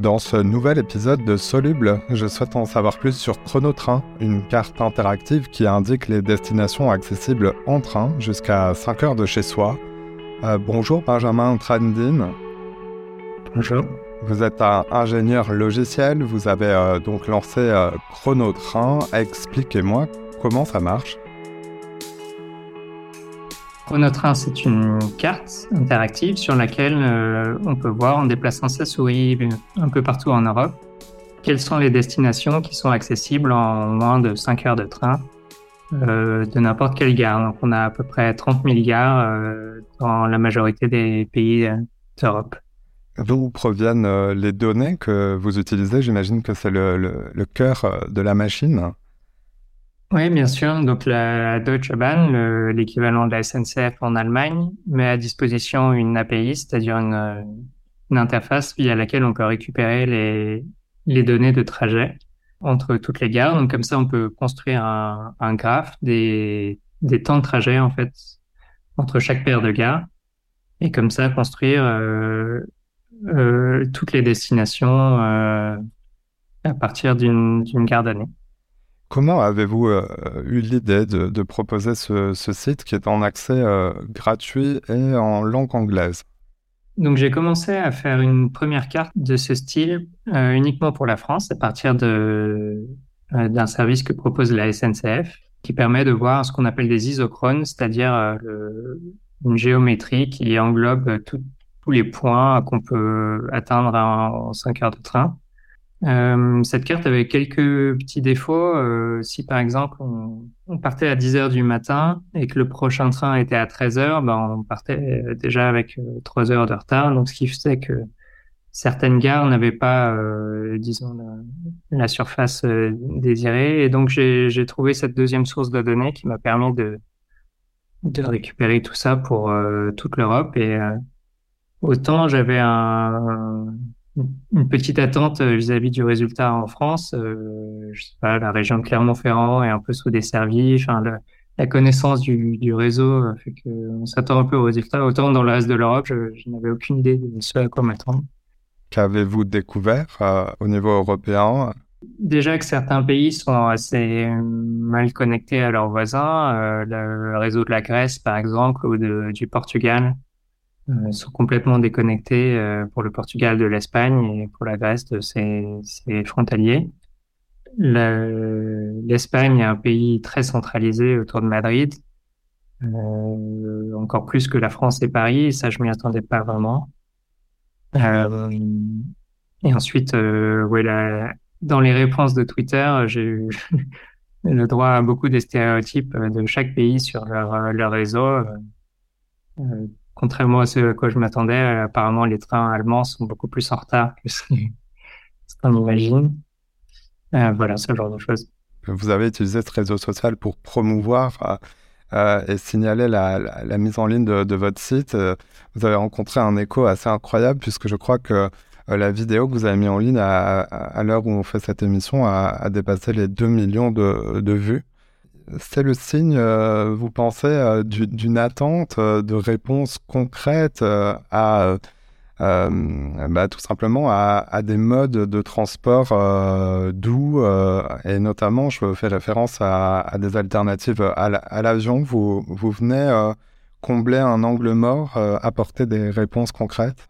Dans ce nouvel épisode de Soluble, je souhaite en savoir plus sur Chronotrain, une carte interactive qui indique les destinations accessibles en train jusqu'à 5 heures de chez soi. Euh, bonjour Benjamin Trandin. Bonjour. Vous êtes un ingénieur logiciel, vous avez euh, donc lancé euh, Chronotrain. Expliquez-moi comment ça marche. Chronotrain, c'est une carte interactive sur laquelle euh, on peut voir en déplaçant sa souris un peu partout en Europe quelles sont les destinations qui sont accessibles en moins de 5 heures de train de n'importe quelle gare. Donc on a à peu près 30 000 gares dans la majorité des pays d'Europe. D'où proviennent euh, les données que vous utilisez? J'imagine que c'est le, cœur euh, de la machine. Oui, bien sûr. Donc la Deutsche Bahn, l'équivalent de la SNCF en Allemagne, met à disposition une API, c'est-à-dire une, interface via laquelle on peut récupérer les, données de trajet entre toutes les gares. Donc comme ça, on peut construire un, graphe des, des temps de trajet en fait entre chaque paire de gares et comme ça construire euh, euh, toutes les destinations euh, à partir d'une garde année. Comment avez-vous euh, eu l'idée de, proposer ce, site qui est en accès gratuit et en langue anglaise? Donc j'ai commencé à faire une première carte de ce style uniquement pour la France à partir d'un service que propose la SNCF qui permet de voir ce qu'on appelle des isochrones, c'est-à-dire une géométrie qui englobe tous les points qu'on peut atteindre en 5 heures de train. Euh, cette carte avait quelques petits défauts. Euh, si par exemple on, partait à 10 heures du matin et que le prochain train était à 13 heures, ben, on partait déjà avec 3 euh, heures de retard. Donc ce qui faisait que certaines gares n'avaient pas, euh, disons, la, surface euh, désirée. Et donc j'ai trouvé cette deuxième source de données qui m'a permis de, de récupérer tout ça pour toute l'Europe et Autant j'avais un, une petite attente vis-à-vis du résultat en France. Euh, je sais pas, la région de Clermont-Ferrand est un peu sous-desservie. Enfin, la, connaissance du, du réseau fait qu'on s'attend un peu au résultat. Autant dans le reste de l'Europe, je, je n'avais aucune idée de ce à quoi m'attendre. Qu'avez-vous découvert euh, au niveau européen? Déjà que certains pays sont assez mal connectés à leurs voisins. Euh, le réseau de la Grèce, par exemple, ou de, du Portugal, euh, sont complètement déconnectés euh, pour le Portugal de l'Espagne et pour la Grèce de ses, frontaliers. L'Espagne est un pays très centralisé autour de Madrid, euh, encore plus que la France et Paris, et ça je m'y attendais pas vraiment. Euh, et ensuite, euh, ouais, dans les réponses de Twitter, j'ai eu le droit à beaucoup des stéréotypes de chaque pays sur leur, leur réseau. Euh, contrairement à ce à quoi je m'attendais, euh, apparemment les trains allemands sont beaucoup plus en retard que ce qu'on imagine. Euh, voilà, ce genre de choses. Vous avez utilisé ce réseau social pour promouvoir euh, et signaler la, mise en ligne de, votre site. Vous avez rencontré un écho assez incroyable puisque je crois que la vidéo que vous avez mise en ligne à, l'heure où on fait cette émission a, dépassé les 2 millions de, de vues c'est le signe, euh, vous pensez, euh, d'une attente euh, de réponse concrète à bah, tout simplement à, des modes de transport doux et notamment je fais référence à, des alternatives à l'avion. Vous, vous venez combler un angle mort, apporter des réponses concrètes?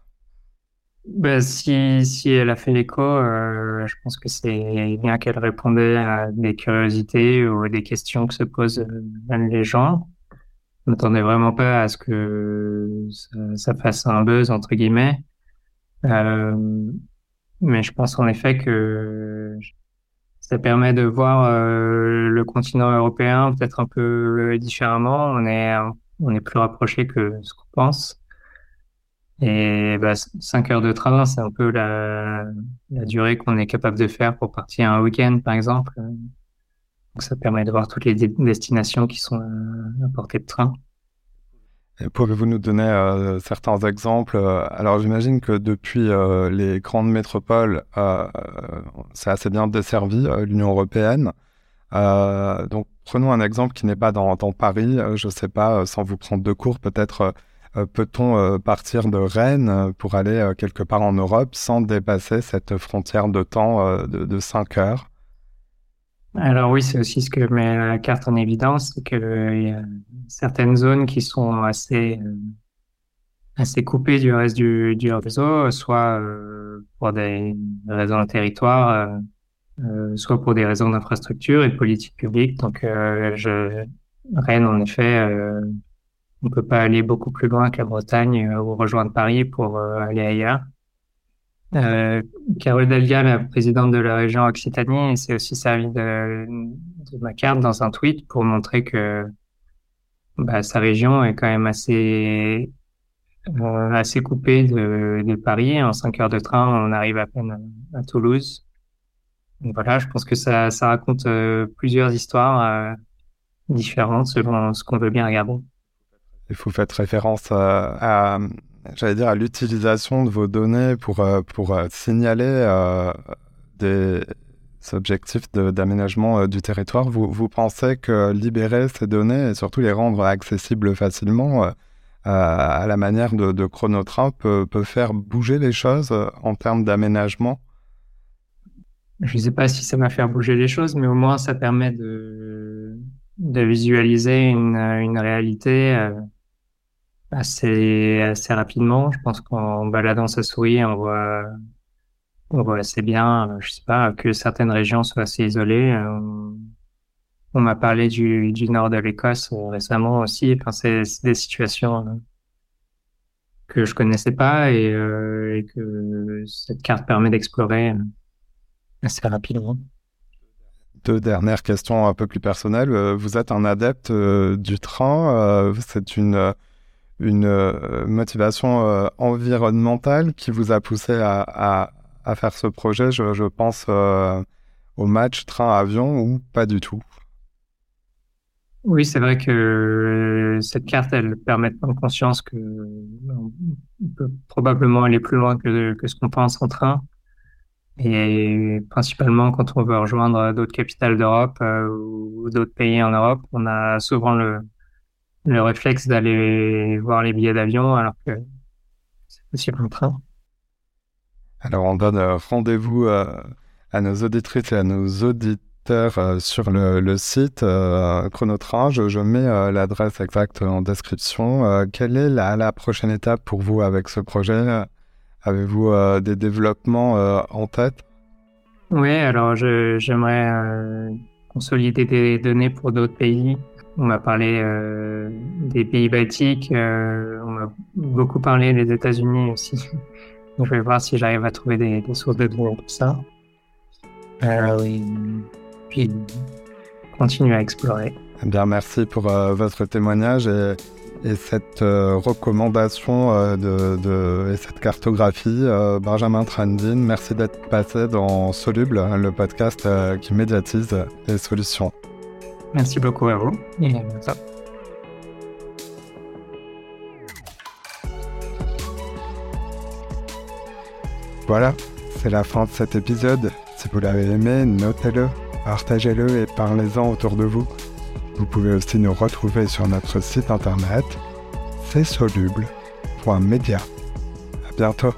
Ben, si, si elle a fait l'écho, euh, je pense que c'est bien qu'elle répondait à des curiosités ou des questions que se posent euh, les gens. Je m'attendais vraiment pas à ce que ça, fasse un buzz, entre guillemets. Euh, mais je pense en effet que ça permet de voir euh, le continent européen peut-être un peu différemment. On est, on est plus rapproché que ce qu'on pense. Et bah, 5 heures de train, c'est un peu la, durée qu'on est capable de faire pour partir un week-end, par exemple. Donc ça permet de voir toutes les destinations qui sont à, portée de train. Pouvez-vous nous donner euh, certains exemples? Alors j'imagine que depuis euh, les grandes métropoles, euh, c'est assez bien desservi, l'Union européenne. donc prenons un exemple qui n'est pas dans, dans Paris, je ne sais pas, sans vous prendre de cours, peut-être peut-on partir de Rennes pour aller quelque part en Europe sans dépasser cette frontière de temps de, de 5 heures? Alors oui, c'est aussi ce que met la carte en évidence, c'est qu'il y a certaines zones qui sont assez assez coupées du reste du, réseau, soit pour des raisons de territoire, euh, soit pour des raisons d'infrastructure et de politique publique. Donc, euh, Rennes, en effet, euh, on peut pas aller beaucoup plus loin que la Bretagne euh, ou rejoindre Paris pour aller ailleurs. Euh, Carole Delga, la présidente de la région Occitanie, s'est aussi servi de, de, ma carte dans un tweet pour montrer que bah, sa région est quand même assez euh, assez coupée de, de, Paris. En cinq heures de train, on arrive à peine à Toulouse. Donc voilà, je pense que ça, ça raconte euh, plusieurs histoires euh, différentes selon ce qu'on veut bien regarder. Vous faites référence à, j'allais dire, à l'utilisation de vos données pour, euh, pour signaler des objectifs d'aménagement du territoire. Vous, pensez que libérer ces données et surtout les rendre accessibles facilement à la manière de, de Chronotrain peut, peut faire bouger les choses en termes d'aménagement? Je ne sais pas si ça m'a fait bouger les choses, mais au moins ça permet de, de visualiser une, une réalité euh, assez, assez rapidement. Je pense qu'en baladant sa souris, on voit, on voit assez bien, je sais pas, que certaines régions soient assez isolées. Euh, on m'a parlé du, du nord de l'Écosse euh, récemment aussi. Enfin, c'est des situations que je connaissais pas et, et que cette carte permet d'explorer assez rapidement. Deux dernières questions un peu plus personnelles. Euh, vous êtes un adepte euh, du train. Euh, c'est une, une motivation environnementale qui vous a poussé à, faire ce projet. Je, pense au match train-avion ou pas du tout? Oui, c'est vrai que cette carte, elle permet de prendre conscience que on peut probablement aller plus loin que, ce qu'on pense en train. Et principalement, quand on veut rejoindre d'autres capitales d'Europe euh, ou d'autres pays en Europe, on a souvent le, le réflexe d'aller voir les billets d'avion alors que c'est possible en train. Alors, on donne euh, rendez-vous euh, à nos auditrices et à nos auditeurs sur le, le site Chronotrain. Je, je mets l'adresse exacte en description. quelle est la, la, prochaine étape pour vous avec ce projet? Avez-vous euh, des développements euh, en tête? Oui, alors j'aimerais euh, consolider des données pour d'autres pays. On m'a parlé des pays baltiques, on m'a beaucoup parlé des États-Unis aussi. Je vais voir si j'arrive à trouver des, sources de données pour ça. oui. Puis continuer à explorer. Eh bien, merci pour votre témoignage et et cette euh, recommandation euh, et cette cartographie. Euh, Benjamin Trandin, merci d'être passé dans Soluble, le podcast qui médiatise les solutions. Merci beaucoup à vous et à Voilà, c'est la fin de cet épisode. Si vous l'avez aimé, notez-le, partagez-le et parlez-en autour de vous. Vous pouvez aussi nous retrouver sur notre site internet csoluble.media. À bientôt.